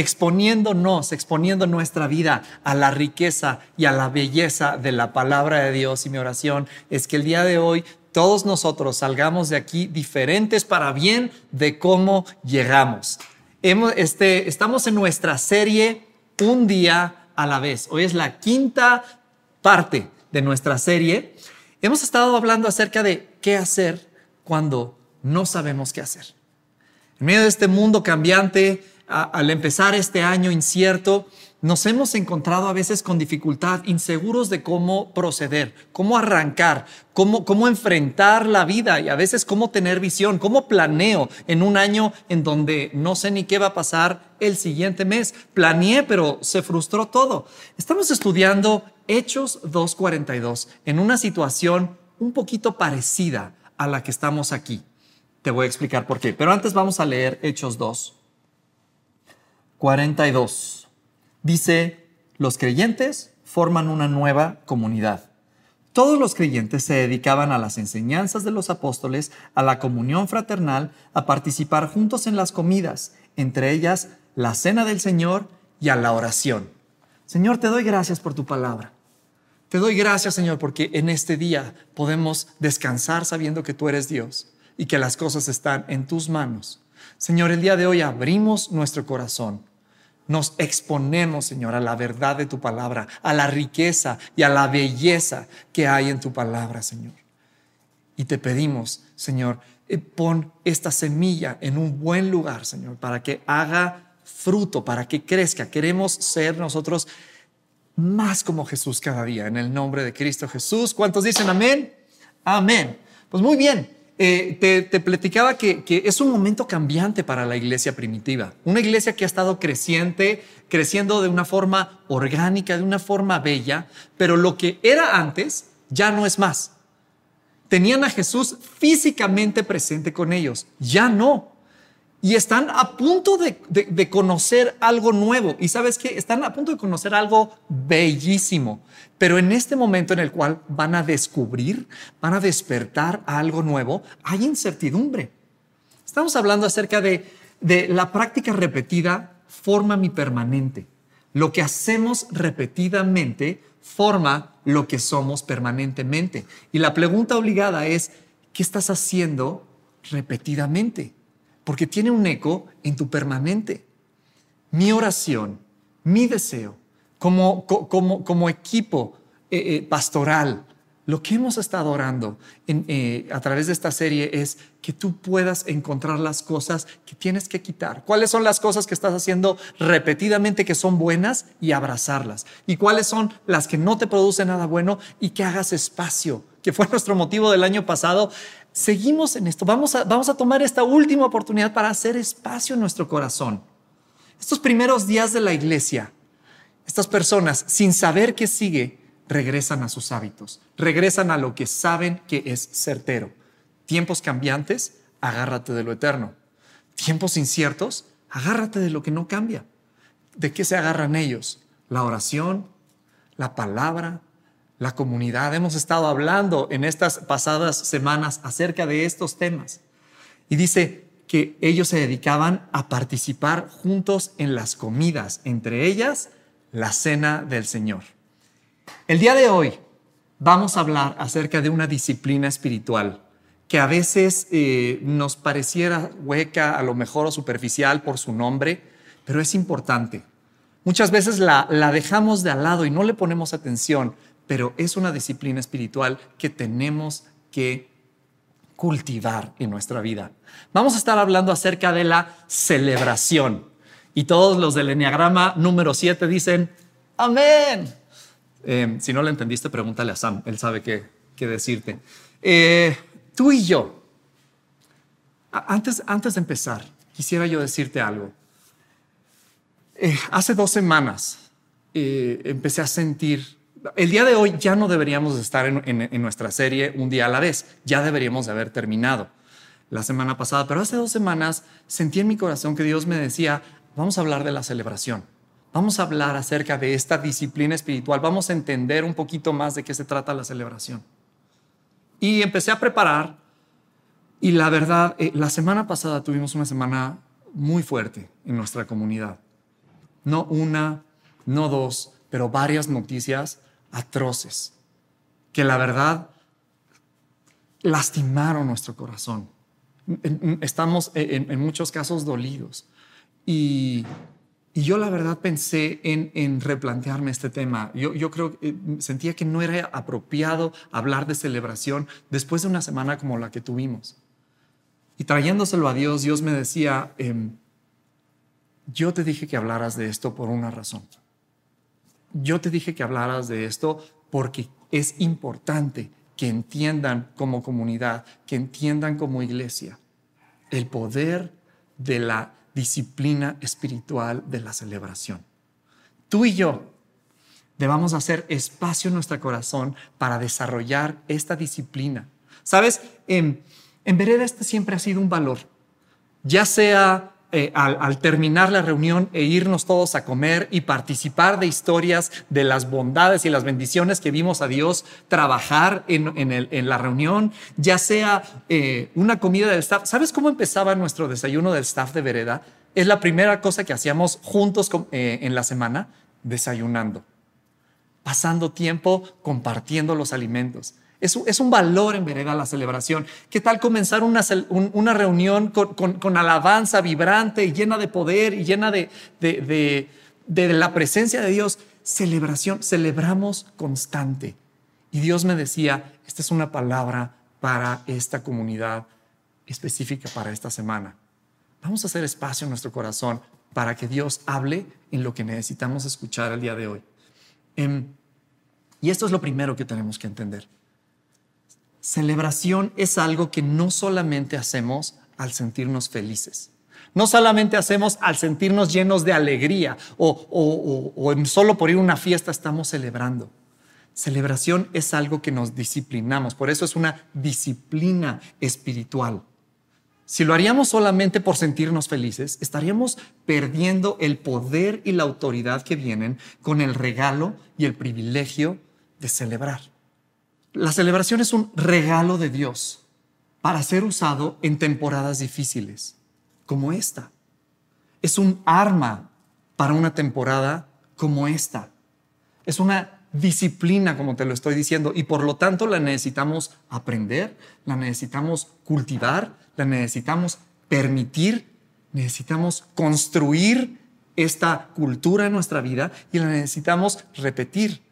exponiéndonos, exponiendo nuestra vida a la riqueza y a la belleza de la palabra de Dios. Y mi oración es que el día de hoy todos nosotros salgamos de aquí diferentes para bien de cómo llegamos. este, estamos en nuestra serie Un día a la vez. Hoy es la quinta parte de nuestra serie. Hemos estado hablando acerca de qué hacer cuando no sabemos qué hacer. En medio de este mundo cambiante, al empezar este año incierto, nos hemos encontrado a veces con dificultad, inseguros de cómo proceder, cómo arrancar, cómo, cómo enfrentar la vida y a veces cómo tener visión, cómo planeo en un año en donde no sé ni qué va a pasar el siguiente mes. Planeé, pero se frustró todo. Estamos estudiando Hechos 2.42 en una situación un poquito parecida a la que estamos aquí. Te voy a explicar por qué. Pero antes vamos a leer Hechos 2. 42. Dice, los creyentes forman una nueva comunidad. Todos los creyentes se dedicaban a las enseñanzas de los apóstoles, a la comunión fraternal, a participar juntos en las comidas, entre ellas la cena del Señor y a la oración. Señor, te doy gracias por tu palabra. Te doy gracias, Señor, porque en este día podemos descansar sabiendo que tú eres Dios y que las cosas están en tus manos. Señor, el día de hoy abrimos nuestro corazón. Nos exponemos, Señor, a la verdad de tu palabra, a la riqueza y a la belleza que hay en tu palabra, Señor. Y te pedimos, Señor, eh, pon esta semilla en un buen lugar, Señor, para que haga fruto, para que crezca. Queremos ser nosotros más como Jesús cada día, en el nombre de Cristo Jesús. ¿Cuántos dicen amén? Amén. Pues muy bien. Eh, te, platicaba que, es un momento cambiante para la iglesia primitiva. Una iglesia que ha estado creciente, creciendo de una forma orgánica, de una forma bella, pero lo que era antes ya no es más. Tenían a Jesús físicamente presente con ellos, ya no y están a punto de, conocer algo nuevo. Y sabes que están a punto de conocer algo bellísimo. Pero en este momento en el cual van a descubrir, van a despertar algo nuevo, hay incertidumbre. Estamos hablando acerca de, de la práctica repetida forma mi permanente. Lo que hacemos repetidamente forma lo que somos permanentemente. Y la pregunta obligada es, ¿qué estás haciendo repetidamente? Porque tiene un eco en tu permanente. Mi oración, mi deseo, como, como, como equipo eh, eh, pastoral, lo que hemos estado orando eh, a través de esta serie es que tú puedas encontrar las cosas que tienes que quitar. ¿Cuáles son las cosas que estás haciendo repetidamente que son buenas y abrazarlas? ¿Y cuáles son las que no te producen nada bueno y que hagas espacio? Que fue nuestro motivo del año pasado seguimos en esto. Vamos a, vamos a tomar esta última oportunidad para hacer espacio en nuestro corazón. Estos primeros días de la iglesia, estas personas, sin saber qué sigue, regresan a sus hábitos, regresan a lo que saben que es certero. Tiempos cambiantes, agárrate de lo eterno. Tiempos inciertos, agárrate de lo que no cambia. ¿De qué se agarran ellos? La oración, la palabra, la comunidad. Hemos estado hablando en estas pasadas semanas acerca de estos temas. Y dice que ellos se dedicaban a participar juntos en las comidas, entre ellas la cena del Señor. El día de hoy vamos a hablar acerca de una disciplina espiritual que a veces eh, nos pareciera hueca, a lo mejor o superficial por su nombre, pero es importante. Muchas veces la, la dejamos de al lado y no le ponemos atención, pero es una disciplina espiritual que tenemos que cultivar en nuestra vida. Vamos a estar hablando acerca de la celebración. Y todos los del Enneagrama número 7 dicen, amén. Eh, si no lo entendiste, pregúntale a Sam, él sabe qué, decirte. Eh, tú y yo, antes, antes de empezar, quisiera yo decirte algo. Eh, hace dos semanas empecé a sentir el día de hoy ya no deberíamos estar en, nuestra serie un día a la vez, ya deberíamos de haber terminado la semana pasada, pero hace dos semanas sentí en mi corazón que Dios me decía, vamos a hablar de la celebración, vamos a hablar acerca de esta disciplina espiritual, vamos a entender un poquito más de qué se trata la celebración. Y empecé a preparar y la verdad, eh, la semana pasada tuvimos una semana muy fuerte en nuestra comunidad. No una, no dos, pero varias noticias atroces que la verdad lastimaron nuestro corazón. Estamos en, muchos casos dolidos. Y, yo la verdad pensé en, replantearme este tema. Yo, yo creo, eh, sentía que no era apropiado hablar de celebración después de una semana como la que tuvimos. Y trayéndoselo a Dios, Dios me decía, em, yo te dije que hablaras de esto por una razón. Yo te dije que hablaras de esto porque es importante que entiendan como comunidad, que entiendan como iglesia el poder de la disciplina espiritual de la celebración. Tú y yo debamos hacer espacio en nuestro corazón para desarrollar esta disciplina. Sabes, en, en Vereda este siempre ha sido un valor, ya sea eh, al, terminar la reunión e irnos todos a comer y participar de historias de las bondades y las bendiciones que vimos a Dios trabajar en, la reunión, ya sea eh, una comida del staff. ¿Sabes cómo empezaba nuestro desayuno del staff de Vereda? Es la primera cosa que hacíamos juntos eh, en la semana, desayunando, pasando tiempo compartiendo los alimentos. Es, un valor en vereda la celebración. ¿Qué tal comenzar una, reunión con, alabanza vibrante llena de poder y llena de, de la presencia de Dios? Celebración, celebramos constante. Y Dios me decía, esta es una palabra para esta comunidad específica para esta semana. Vamos a hacer espacio en nuestro corazón para que Dios hable en lo que necesitamos escuchar el día de hoy. Em, y esto es lo primero que tenemos que entender. Celebración es algo que no solamente hacemos al sentirnos felices. No solamente hacemos al sentirnos llenos de alegría o, solo por ir a una fiesta estamos celebrando. Celebración es algo que nos disciplinamos, por eso es una disciplina espiritual. Si lo haríamos solamente por sentirnos felices, estaríamos perdiendo el poder y la autoridad que vienen con el regalo y el privilegio de celebrar. La celebración es un regalo de Dios para ser usado en temporadas difíciles, como esta. Es un arma para una temporada como esta. Es una disciplina, como te lo estoy diciendo, y por lo tanto la necesitamos aprender, la necesitamos cultivar, la necesitamos permitir, necesitamos construir esta cultura en nuestra vida y la necesitamos repetir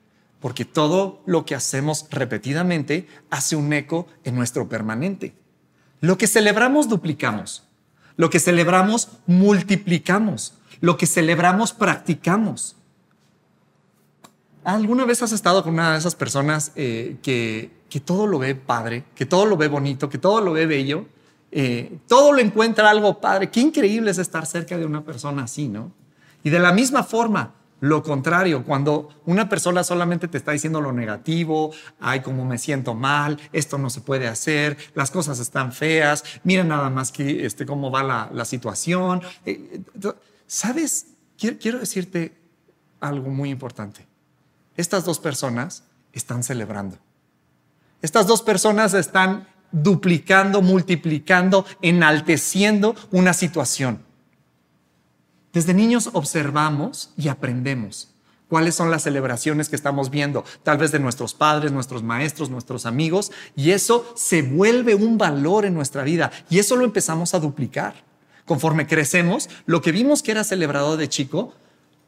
porque todo lo que hacemos repetidamente hace un eco en nuestro permanente. Lo que celebramos duplicamos, lo que celebramos multiplicamos, lo que celebramos practicamos. ¿Alguna vez has estado con una de esas personas eh, que, todo lo ve padre, que todo lo ve bonito, que todo lo ve bello, eh, todo lo encuentra algo padre? Qué increíble es estar cerca de una persona así, ¿no? Y de la misma forma, lo contrario, cuando una persona solamente te está diciendo lo negativo, ay, como me siento mal, esto no se puede hacer, las cosas están feas, mira nada más que este, cómo va la, situación. Eh, eh, ¿Sabes? quiero decirte algo muy importante. Estas dos personas están celebrando. Estas dos personas están duplicando, multiplicando, enalteciendo una situación. Desde niños observamos y aprendemos cuáles son las celebraciones que estamos viendo, tal vez de nuestros padres, nuestros maestros, nuestros amigos, y eso se vuelve un valor en nuestra vida y eso lo empezamos a duplicar. Conforme crecemos, lo que vimos que era celebrado de chico,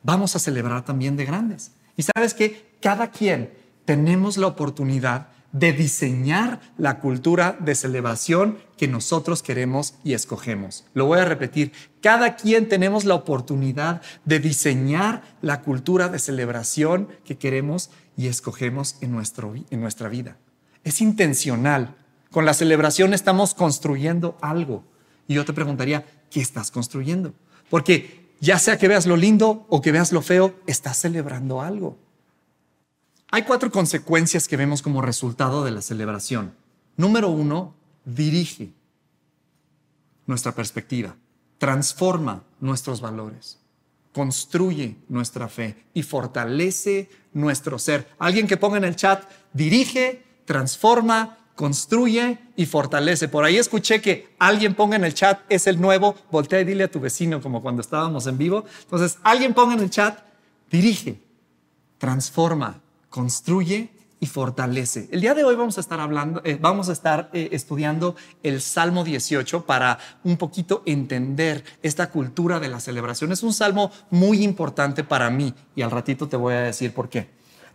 vamos a celebrar también de grandes. Y sabes que cada quien tenemos la oportunidad de diseñar la cultura de celebración que nosotros queremos y escogemos. Lo voy a repetir, cada quien tenemos la oportunidad de diseñar la cultura de celebración que queremos y escogemos en, nuestro, en nuestra vida. Es intencional. Con la celebración estamos construyendo algo. Y yo te preguntaría, ¿qué estás construyendo? Porque ya sea que veas lo lindo o que veas lo feo, estás celebrando algo. Hay cuatro consecuencias que vemos como resultado de la celebración. Número uno, dirige nuestra perspectiva, transforma nuestros valores, construye nuestra fe y fortalece nuestro ser. Alguien que ponga en el chat, dirige, transforma, construye y fortalece. Por ahí escuché que alguien ponga en el chat, es el nuevo, voltea y dile a tu vecino como cuando estábamos en vivo. Entonces, alguien ponga en el chat, dirige, transforma, construye y fortalece. El día de hoy vamos a estar hablando, eh, vamos a estar eh, estudiando el Salmo 18 para un poquito entender esta cultura de la celebración. Es un salmo muy importante para mí y al ratito te voy a decir por qué.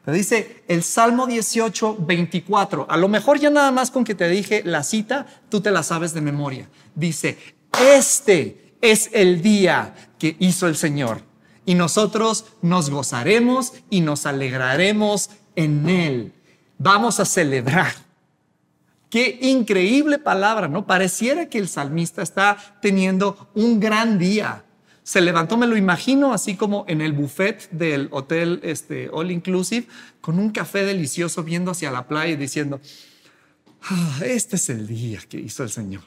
Te dice el Salmo 18, 24. A lo mejor ya nada más con que te dije la cita, tú te la sabes de memoria. Dice, este es el día que hizo el Señor y nosotros nos gozaremos y nos alegraremos en Él. Vamos a celebrar. Qué increíble palabra, ¿no? Pareciera que el salmista está teniendo un gran día se levantó, me lo imagino, así como en el buffet del hotel este, All Inclusive, con un café delicioso viendo hacia la playa y diciendo, ah, este es el día que hizo el Señor.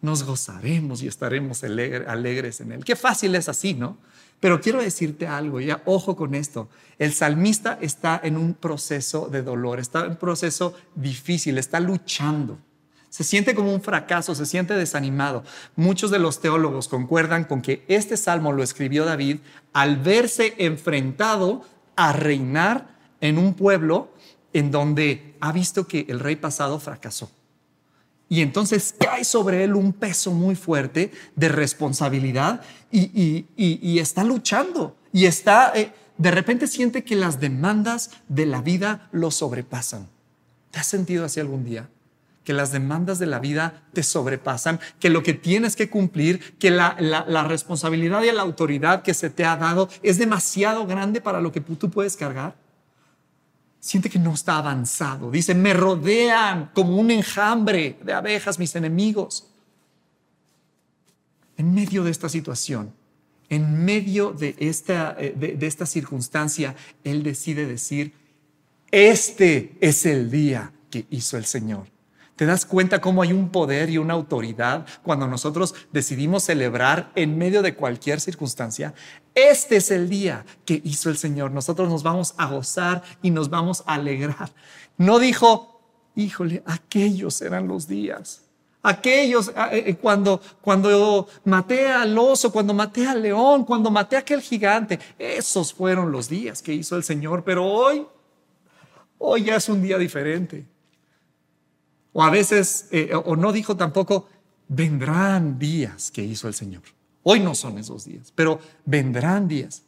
Nos gozaremos y estaremos alegres en él. Qué fácil es así, ¿no? Pero quiero decirte algo, ya ojo con esto. El salmista está en un proceso de dolor, está en un proceso difícil, está luchando. Se siente como un fracaso, se siente desanimado. Muchos de los teólogos concuerdan con que este salmo lo escribió David al verse enfrentado a reinar en un pueblo en donde ha visto que el rey pasado fracasó. Y entonces cae sobre él un peso muy fuerte de responsabilidad y, está luchando y está, eh, de repente siente que las demandas de la vida lo sobrepasan. ¿Te has sentido así algún día? que las demandas de la vida te sobrepasan, que lo que tienes que cumplir, que la, responsabilidad y la autoridad que se te ha dado es demasiado grande para lo que tú puedes cargar. Siente que no está avanzado. Dice, me rodean como un enjambre de abejas mis enemigos. En medio de esta situación, en medio de esta, eh, de esta circunstancia, Él decide decir, este es el día que hizo el Señor ¿Te das cuenta cómo hay un poder y una autoridad cuando nosotros decidimos celebrar en medio de cualquier circunstancia? Este es el día que hizo el Señor. Nosotros nos vamos a gozar y nos vamos a alegrar. No dijo, híjole, aquellos eran los días. Aquellos, ah, eh, eh, cuando, cuando maté al oso, cuando maté al león, cuando maté a aquel gigante, esos fueron los días que hizo el Señor. Pero hoy, hoy ya es un día diferente. O a veces, eh, o no dijo tampoco, vendrán días que hizo el Señor. Hoy no son esos días, pero vendrán días.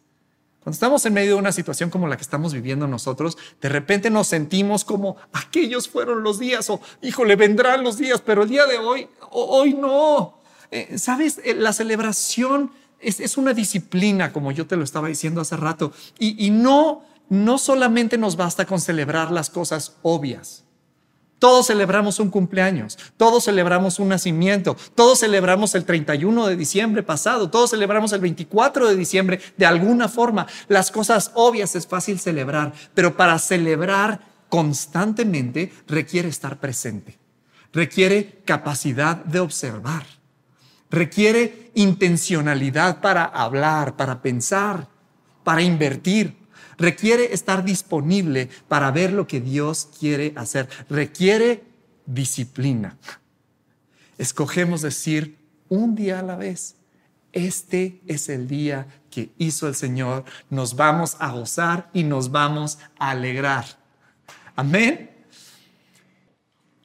Cuando estamos en medio de una situación como la que estamos viviendo nosotros, de repente nos sentimos como aquellos fueron los días o híjole, vendrán los días, pero el día de hoy, hoy no. Eh, Sabes, eh, la celebración es, una disciplina, como yo te lo estaba diciendo hace rato, y, y no, no solamente nos basta con celebrar las cosas obvias. Todos celebramos un cumpleaños, todos celebramos un nacimiento, todos celebramos el 31 de diciembre pasado, todos celebramos el 24 de diciembre de alguna forma. Las cosas obvias es fácil celebrar, pero para celebrar constantemente requiere estar presente, requiere capacidad de observar, requiere intencionalidad para hablar, para pensar, para invertir requiere estar disponible para ver lo que Dios quiere hacer, requiere disciplina. Escogemos decir un día a la vez, este es el día que hizo el Señor, nos vamos a gozar y nos vamos a alegrar. Amén.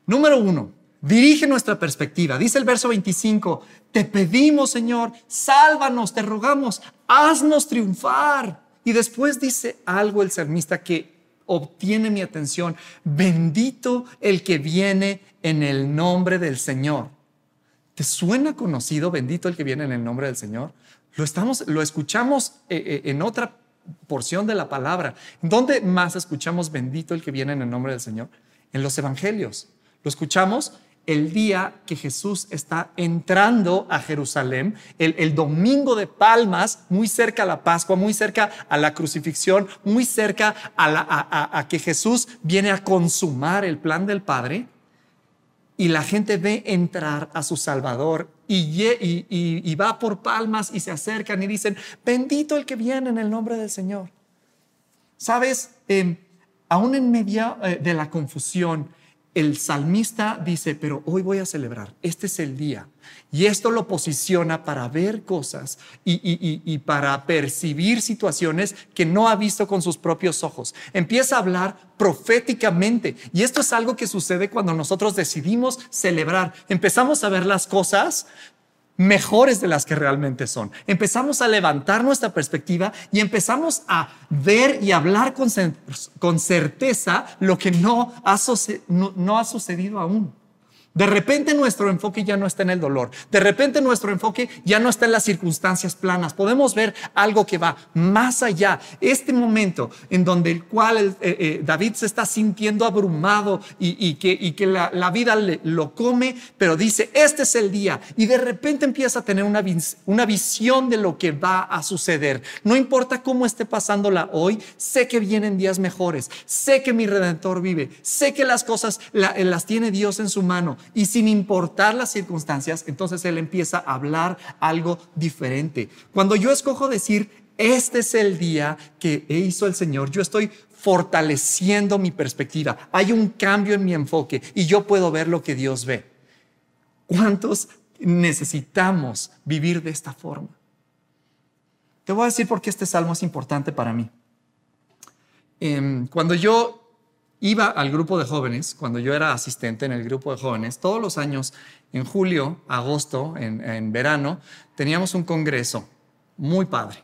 Número uno, dirige nuestra perspectiva. Dice el verso 25, te pedimos Señor, sálvanos, te rogamos, haznos triunfar. Y después dice algo el salmista que obtiene mi atención. Bendito el que viene en el nombre del Señor. ¿Te suena conocido bendito el que viene en el nombre del Señor? Lo, estamos, lo escuchamos eh, eh, en otra porción de la palabra. ¿Dónde más escuchamos bendito el que viene en el nombre del Señor? En los evangelios. Lo escuchamos el día que Jesús está entrando a Jerusalén, el, domingo de Palmas, muy cerca a la Pascua, muy cerca a la crucifixión, muy cerca a, que Jesús viene a consumar el plan del Padre. Y la gente ve entrar a su Salvador y, va por palmas y se acercan y dicen, bendito el que viene en el nombre del Señor. Sabes, em, aún en medio eh, de la confusión, el salmista dice, pero hoy voy a celebrar, este es el día. Y esto lo posiciona para ver cosas y, para percibir situaciones que no ha visto con sus propios ojos. Empieza a hablar proféticamente. Y esto es algo que sucede cuando nosotros decidimos celebrar. Empezamos a ver las cosas mejores de las que realmente son. Empezamos a levantar nuestra perspectiva y empezamos a ver y hablar con, con certeza lo que no ha, no ha sucedido aún. De repente nuestro enfoque ya no está en el dolor. De repente nuestro enfoque ya no está en las circunstancias planas. Podemos ver algo que va más allá. Este momento en donde el cual eh, eh, David se está sintiendo abrumado y, que, la, vida lo come, pero dice, este es el día. Y de repente empieza a tener una, una visión de lo que va a suceder. No importa cómo esté pasándola hoy, sé que vienen días mejores. Sé que mi redentor vive. Sé que las cosas las tiene Dios en su mano y sin importar las circunstancias, entonces Él empieza a hablar algo diferente. Cuando yo escojo decir, este es el día que hizo el Señor, yo estoy fortaleciendo mi perspectiva. Hay un cambio en mi enfoque y yo puedo ver lo que Dios ve. ¿Cuántos necesitamos vivir de esta forma? Te voy a decir por qué este salmo es importante para mí. Em, cuando yo iba al grupo de jóvenes, cuando yo era asistente en el grupo de jóvenes, todos los años, en julio, agosto, en, verano, teníamos un congreso muy padre.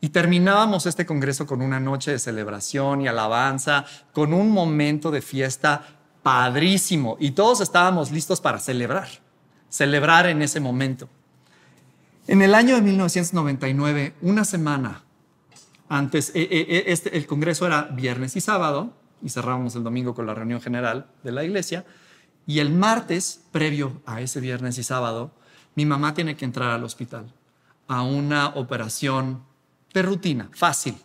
Y terminábamos este congreso con una noche de celebración y alabanza, con un momento de fiesta padrísimo. Y todos estábamos listos para celebrar, celebrar en ese momento. En el año de 1999, una semana antes, eh, eh, eh, este, el congreso era viernes y sábado, y cerramos el domingo con la reunión general de la iglesia. Y el martes, previo a ese viernes y sábado, mi mamá tiene que entrar al hospital a una operación de rutina, fácil.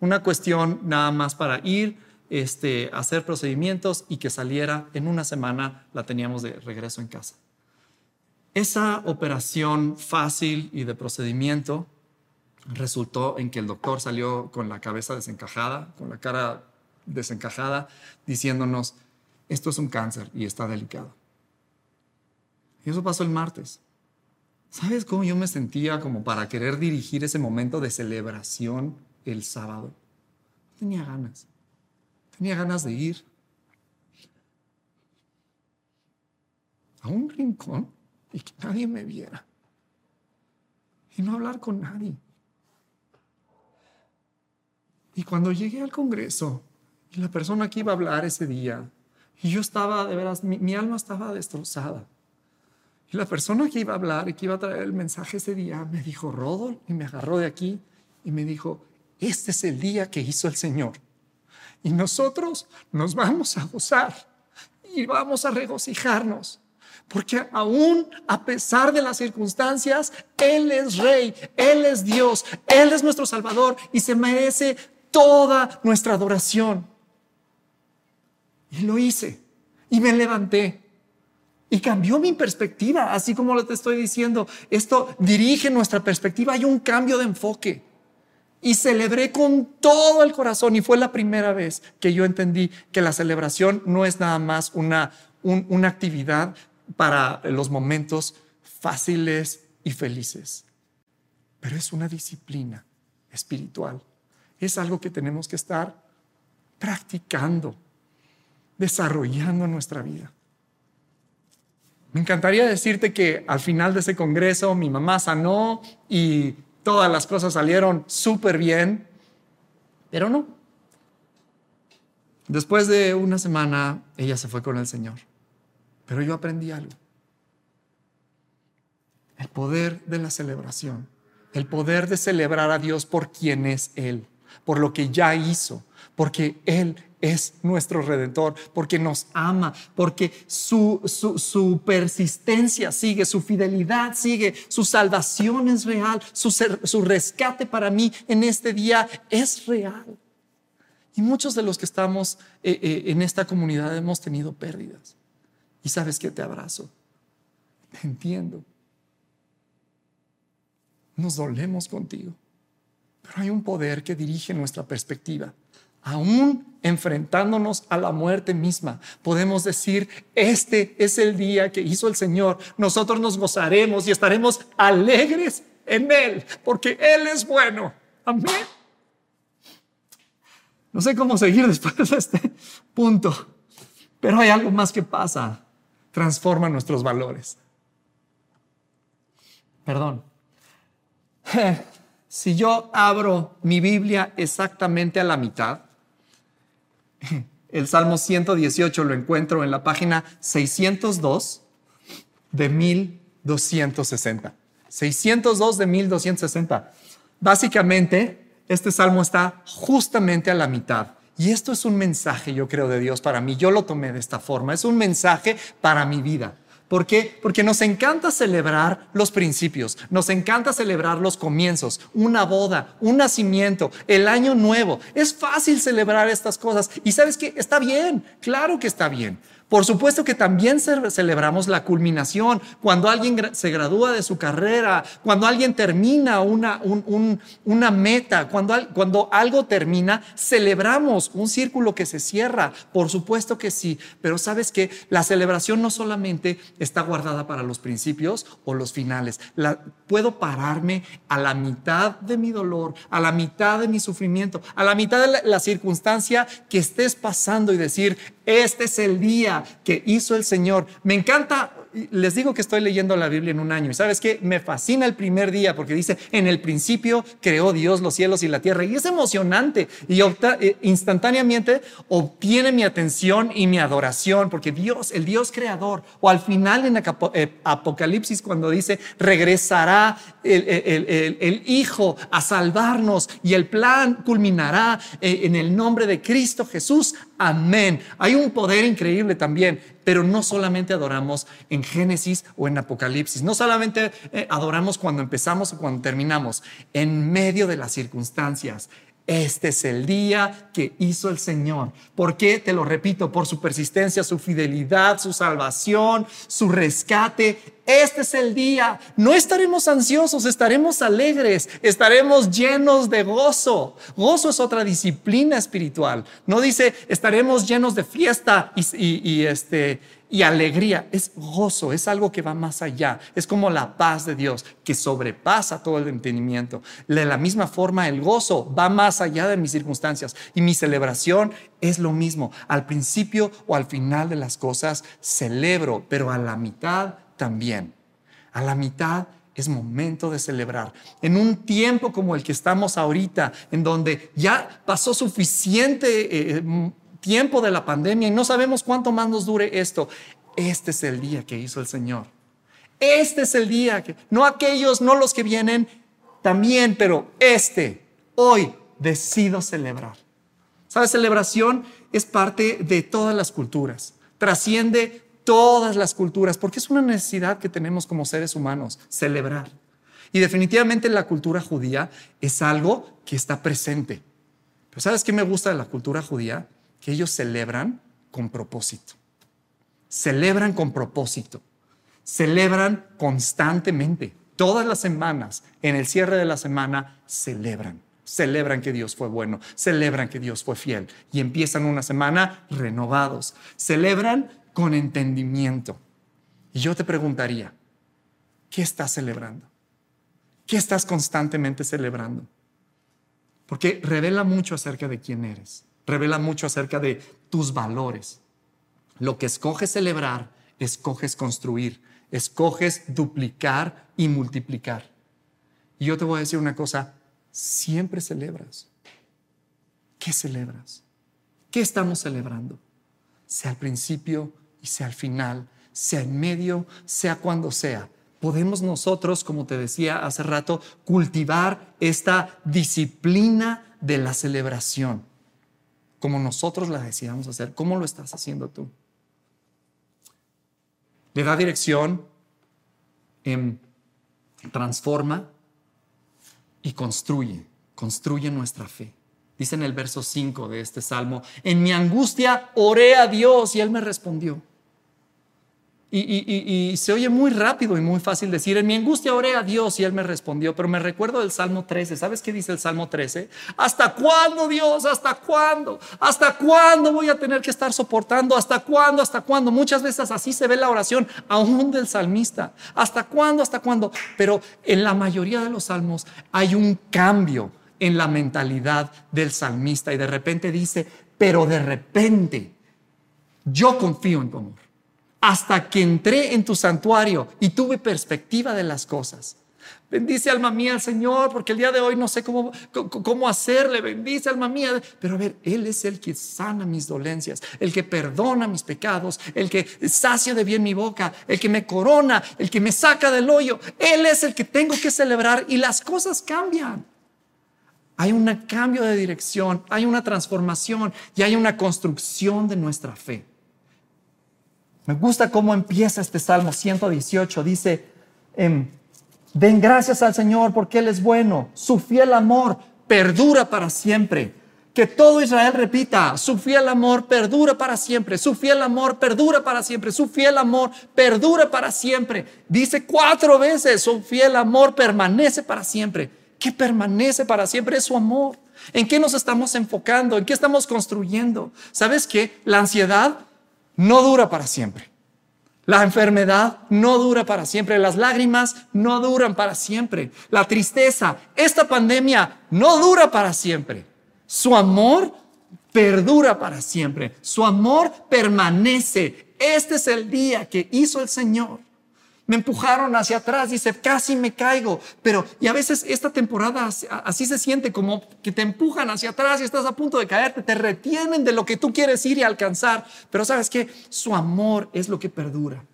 Una cuestión nada más para ir, este, hacer procedimientos y que saliera en una semana, la teníamos de regreso en casa. Esa operación fácil y de procedimiento resultó en que el doctor salió con la cabeza desencajada, con la cara desencajada diciéndonos, esto es un cáncer y está delicado. Y eso pasó el martes. ¿Sabes cómo yo me sentía como para querer dirigir ese momento de celebración el sábado? Tenía ganas. Tenía ganas de ir a un rincón y que nadie me viera. Y no hablar con nadie. Y cuando llegué al Congreso, y la persona que iba a hablar ese día, y yo estaba, de veras, mi, alma estaba destrozada. Y la persona que iba a hablar y que iba a traer el mensaje ese día me dijo, Rodol, y me agarró de aquí y me dijo, este es el día que hizo el Señor. Y nosotros nos vamos a gozar y vamos a regocijarnos. Porque aún a pesar de las circunstancias, Él es Rey, Él es Dios, Él es nuestro Salvador y se merece toda nuestra adoración. Y lo hice. Y me levanté. Y cambió mi perspectiva, así como lo te estoy diciendo. Esto dirige nuestra perspectiva. Hay un cambio de enfoque. Y celebré con todo el corazón. Y fue la primera vez que yo entendí que la celebración no es nada más una, una actividad para los momentos fáciles y felices, pero es una disciplina espiritual. Es algo que tenemos que estar practicando desarrollando nuestra vida. Me encantaría decirte que al final de ese congreso mi mamá sanó y todas las cosas salieron súper bien, pero no. Después de una semana, ella se fue con el Señor. Pero yo aprendí algo. El poder de la celebración. El poder de celebrar a Dios por quien es Él, por lo que ya hizo, porque Él es nuestro redentor, porque nos ama, porque su, su, persistencia sigue, su fidelidad sigue, su salvación es real, su, su rescate para mí en este día es real. Y muchos de los que estamos eh, eh, en esta comunidad hemos tenido pérdidas. Y sabes que te abrazo, te entiendo. Nos dolemos contigo, pero hay un poder que dirige nuestra perspectiva aún enfrentándonos a la muerte misma, podemos decir, este es el día que hizo el Señor. Nosotros nos gozaremos y estaremos alegres en Él, porque Él es bueno. Amén. No sé cómo seguir después de este punto, pero hay algo más que pasa. Transforma nuestros valores. Perdón. Si yo abro mi Biblia exactamente a la mitad, el Salmo 118 lo encuentro en la página 602 de 1260. 602 de 1260. Básicamente, este salmo está justamente a la mitad. Y esto es un mensaje, yo creo, de Dios para mí. Yo lo tomé de esta forma. Es un mensaje para mi vida. ¿Por qué? Porque nos encanta celebrar los principios, nos encanta celebrar los comienzos, una boda, un nacimiento, el año nuevo. Es fácil celebrar estas cosas y sabes que está bien, claro que está bien. Por supuesto que también celebramos la culminación, cuando alguien se gradúa de su carrera, cuando alguien termina una, una meta, cuando, cuando algo termina, celebramos un círculo que se cierra. Por supuesto que sí, pero sabes que la celebración no solamente está guardada para los principios o los finales. Puedo pararme a la mitad de mi dolor, a la mitad de mi sufrimiento, a la mitad de la circunstancia que estés pasando y decir, este es el día que hizo el Señor. Me encanta les digo que estoy leyendo la Biblia en un año y sabes que me fascina el primer día porque dice, en el principio creó Dios los cielos y la tierra y es emocionante y eh, instantáneamente obtiene mi atención y mi adoración porque Dios, el Dios creador, o al final en eh, Apocalipsis cuando dice, regresará el, Hijo a salvarnos y el plan culminará eh, en el nombre de Cristo Jesús. Amén. Hay un poder increíble también pero no solamente adoramos en Génesis o en Apocalipsis, no solamente eh, adoramos cuando empezamos o cuando terminamos, en medio de las circunstancias, este es el día que hizo el Señor. ¿Por qué? Te lo repito, por su persistencia, su fidelidad, su salvación, su rescate. Este es el día. No estaremos ansiosos, estaremos alegres, estaremos llenos de gozo. Gozo es otra disciplina espiritual. No dice estaremos llenos de fiesta y, este, y alegría. Es gozo, es algo que va más allá. Es como la paz de Dios que sobrepasa todo el entendimiento. De la misma forma, el gozo va más allá de mis circunstancias y mi celebración es lo mismo. Al principio o al final de las cosas celebro, pero a la mitad también. A la mitad es momento de celebrar. En un tiempo como el que estamos ahorita, en donde ya pasó suficiente eh, tiempo de la pandemia y no sabemos cuánto más nos dure esto. Este es el día que hizo el Señor. Este es el día que, no aquellos, no los que vienen, también, pero este, hoy decido celebrar. ¿Sabes? Celebración es parte de todas las culturas, trasciende todas las culturas, porque es una necesidad que tenemos como seres humanos, celebrar. Y definitivamente la cultura judía es algo que está presente. Pero ¿sabes qué me gusta de la cultura judía? Que ellos celebran con propósito. Celebran con propósito. Celebran constantemente. Todas las semanas, en el cierre de la semana, celebran. Celebran que Dios fue bueno, celebran que Dios fue fiel y empiezan una semana renovados. Celebran con entendimiento. Y yo te preguntaría, ¿qué estás celebrando? ¿Qué estás constantemente celebrando? Porque revela mucho acerca de quién eres revela mucho acerca de tus valores. Lo que escoges celebrar, escoges construir, escoges duplicar y multiplicar. Y yo te voy a decir una cosa, siempre celebras. ¿Qué celebras? ¿Qué estamos celebrando? Sea al principio y sea al final, sea en medio, sea cuando sea. Podemos nosotros, como te decía hace rato, cultivar esta disciplina de la celebración. Como nosotros la decidamos hacer. ¿Cómo lo estás haciendo tú? Le da dirección, em, transforma y construye, construye nuestra fe. Dice en el verso 5 de este salmo, en mi angustia oré a Dios y Él me respondió. Y, se oye muy rápido y muy fácil decir, en mi angustia oré a Dios y Él me respondió, pero me recuerdo del Salmo 13. ¿Sabes qué dice el Salmo 13? ¿Hasta cuándo Dios? ¿Hasta cuándo? ¿Hasta cuándo voy a tener que estar soportando? ¿Hasta cuándo? ¿Hasta cuándo? Muchas veces así se ve la oración aún del salmista. ¿Hasta cuándo? ¿Hasta cuándo? Pero en la mayoría de los salmos hay un cambio en la mentalidad del salmista y de repente dice, pero de repente yo confío en tu amor hasta que entré en tu santuario y tuve perspectiva de las cosas. Bendice alma mía al Señor, porque el día de hoy no sé cómo, cómo hacerle. Bendice alma mía. Pero a ver, Él es el que sana mis dolencias, el que perdona mis pecados, el que sacia de bien mi boca, el que me corona, el que me saca del hoyo. Él es el que tengo que celebrar y las cosas cambian. Hay un cambio de dirección, hay una transformación y hay una construcción de nuestra fe. Me gusta cómo empieza este Salmo 118. Dice, em, den gracias al Señor porque Él es bueno. Su fiel amor perdura para siempre. Que todo Israel repita, su fiel amor perdura para siempre, su fiel amor perdura para siempre, su fiel amor perdura para siempre. Dice cuatro veces, su fiel amor permanece para siempre. ¿Qué permanece para siempre? Es su amor. ¿En qué nos estamos enfocando? ¿En qué estamos construyendo? ¿Sabes qué? La ansiedad no dura para siempre. La enfermedad no dura para siempre. Las lágrimas no duran para siempre. La tristeza, esta pandemia no dura para siempre. Su amor perdura para siempre. Su amor permanece. Este es el día que hizo el Señor me empujaron hacia atrás, dice, casi me caigo. Pero, y a veces esta temporada así se siente como que te empujan hacia atrás y estás a punto de caerte, te retienen de lo que tú quieres ir y alcanzar. Pero sabes que su amor es lo que perdura.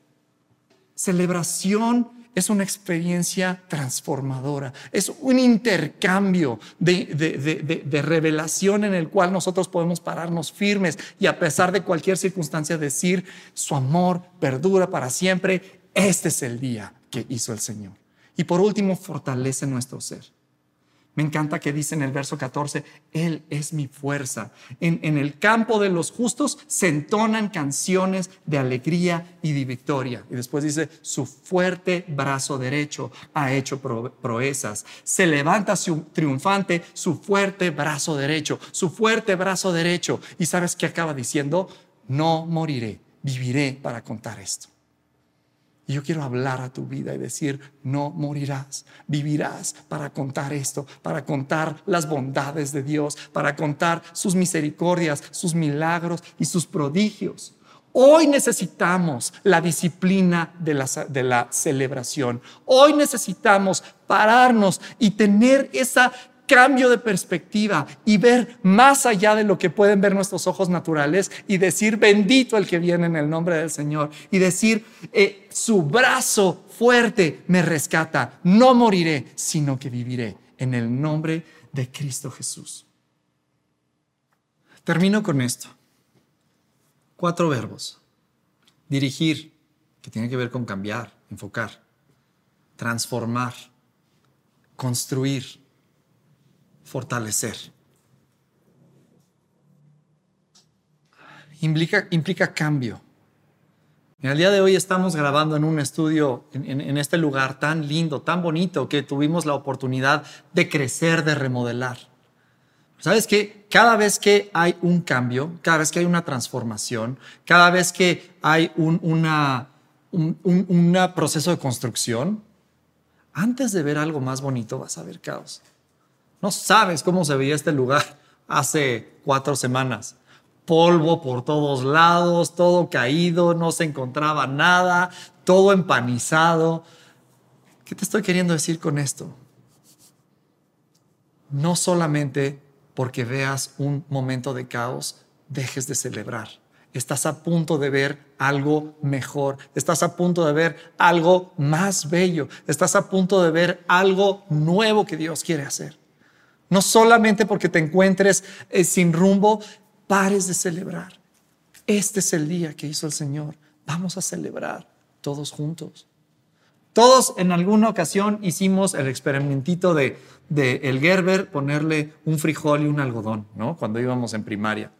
Celebración es una experiencia transformadora, es un intercambio de, de, revelación en el cual nosotros podemos pararnos firmes y a pesar de cualquier circunstancia decir, su amor perdura para siempre este es el día que hizo el Señor. Y por último, fortalece nuestro ser. Me encanta que dice en el verso 14, Él es mi fuerza. En, el campo de los justos se entonan canciones de alegría y de victoria. Y después dice, su fuerte brazo derecho ha hecho proezas. Se levanta su triunfante su fuerte brazo derecho, su fuerte brazo derecho. Y sabes qué acaba diciendo, no moriré, viviré para contar esto. Y yo quiero hablar a tu vida y decir, no morirás, vivirás para contar esto, para contar las bondades de Dios, para contar sus misericordias, sus milagros y sus prodigios. Hoy necesitamos la disciplina de la, de la celebración. Hoy necesitamos pararnos y tener esa cambio de perspectiva y ver más allá de lo que pueden ver nuestros ojos naturales y decir, bendito el que viene en el nombre del Señor y decir, eh, su brazo fuerte me rescata, no moriré, sino que viviré en el nombre de Cristo Jesús. Termino con esto. Cuatro verbos. Dirigir, que tiene que ver con cambiar, enfocar. Transformar. Construir fortalecer. Implica, implica cambio. En el día de hoy estamos grabando en un estudio en, este lugar tan lindo, tan bonito, que tuvimos la oportunidad de crecer, de remodelar. ¿Sabes qué? Cada vez que hay un cambio, cada vez que hay una transformación, cada vez que hay un una, un proceso de construcción, antes de ver algo más bonito vas a ver caos. No sabes cómo se veía este lugar hace cuatro semanas. Polvo por todos lados, todo caído, no se encontraba nada, todo empanizado. ¿Qué te estoy queriendo decir con esto? No solamente porque veas un momento de caos, dejes de celebrar. Estás a punto de ver algo mejor, estás a punto de ver algo más bello, estás a punto de ver algo nuevo que Dios quiere hacer. No solamente porque te encuentres eh, sin rumbo, pares de celebrar. Este es el día que hizo el Señor. Vamos a celebrar todos juntos. Todos en alguna ocasión hicimos el experimentito de, de el Gerber ponerle un frijol y un algodón, ¿no? Cuando íbamos en primaria.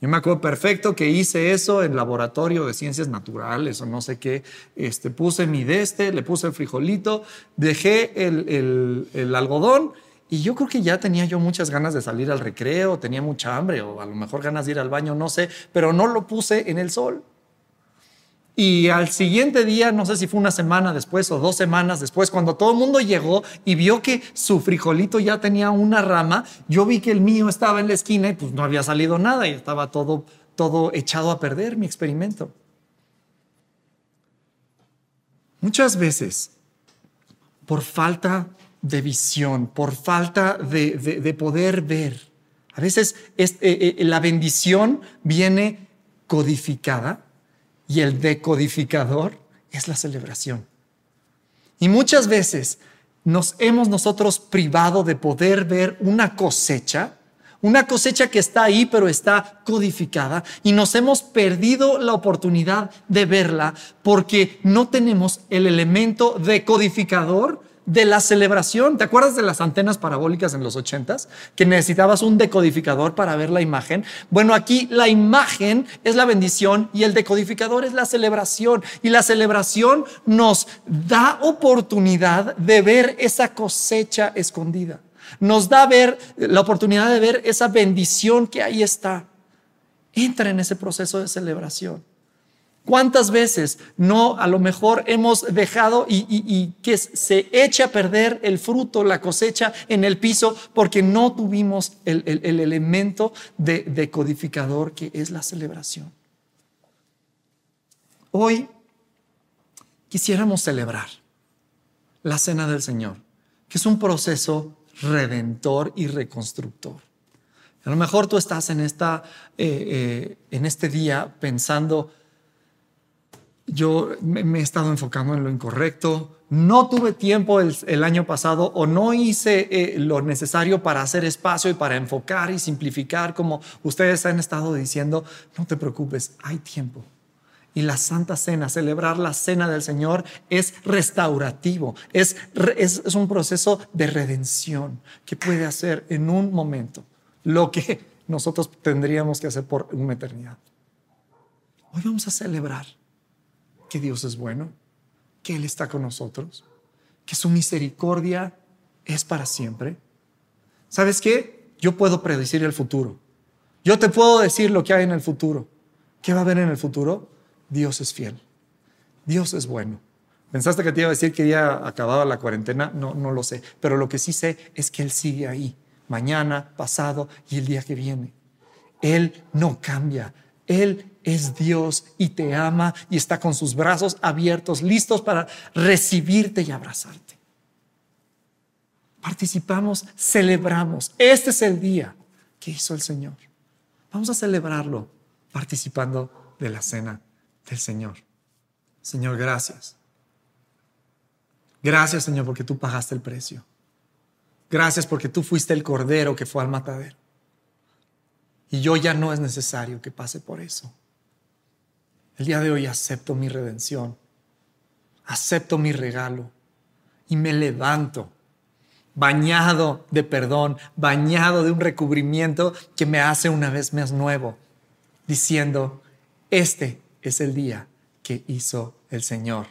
Yo me acuerdo perfecto que hice eso en laboratorio de ciencias naturales o no sé qué. Este, puse mi deste, le puse el frijolito, dejé el, el, algodón y yo creo que ya tenía yo muchas ganas de salir al recreo, tenía mucha hambre o a lo mejor ganas de ir al baño, no sé, pero no lo puse en el sol. Y al siguiente día, no sé si fue una semana después o dos semanas después, cuando todo el mundo llegó y vio que su frijolito ya tenía una rama, yo vi que el mío estaba en la esquina y pues no había salido nada y estaba todo, todo echado a perder mi experimento. Muchas veces, por falta de visión, por falta de, poder ver, a veces eh, eh, la bendición viene codificada y el decodificador es la celebración. Y muchas veces nos hemos nosotros privado de poder ver una cosecha, una cosecha que está ahí pero está codificada y nos hemos perdido la oportunidad de verla porque no tenemos el elemento decodificador de la celebración. ¿Te acuerdas de las antenas parabólicas en los ochentas? Que necesitabas un decodificador para ver la imagen. Bueno, aquí la imagen es la bendición y el decodificador es la celebración. Y la celebración nos da oportunidad de ver esa cosecha escondida. Nos da ver la oportunidad de ver esa bendición que ahí está. Entra en ese proceso de celebración. ¿Cuántas veces no a lo mejor hemos dejado y, que se eche a perder el fruto, la cosecha en el piso porque no tuvimos el, elemento de, de que es la celebración? Hoy quisiéramos celebrar la cena del Señor, que es un proceso redentor y reconstructor. A lo mejor tú estás en, esta, eh, eh, en este día pensando, yo me, he estado enfocando en lo incorrecto, no tuve tiempo el, año pasado o no hice eh, lo necesario para hacer espacio y para enfocar y simplificar, como ustedes han estado diciendo, no te preocupes, hay tiempo. Y la Santa Cena, celebrar la Cena del Señor es restaurativo, es, es, es un proceso de redención que puede hacer en un momento lo que nosotros tendríamos que hacer por una eternidad. Hoy vamos a celebrar que Dios es bueno, que Él está con nosotros, que su misericordia es para siempre. ¿Sabes qué? Yo puedo predecir el futuro. Yo te puedo decir lo que hay en el futuro. ¿Qué va a haber en el futuro? Dios es fiel. Dios es bueno. ¿Pensaste que te iba a decir que ya acababa la cuarentena? No, no lo sé. Pero lo que sí sé es que Él sigue ahí, mañana, pasado y el día que viene. Él no cambia. Él es Dios y te ama y está con sus brazos abiertos, listos para recibirte y abrazarte. Participamos, celebramos. Este es el día que hizo el Señor. Vamos a celebrarlo participando de la cena del Señor. Señor, gracias. Gracias, Señor, porque tú pagaste el precio. Gracias porque tú fuiste el cordero que fue al matadero. Y yo ya no es necesario que pase por eso. El día de hoy acepto mi redención, acepto mi regalo y me levanto bañado de perdón, bañado de un recubrimiento que me hace una vez más nuevo, diciendo, este es el día que hizo el Señor.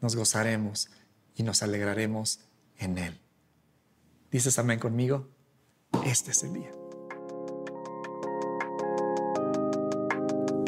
Nos gozaremos y nos alegraremos en Él. ¿Dices amén conmigo? Este es el día.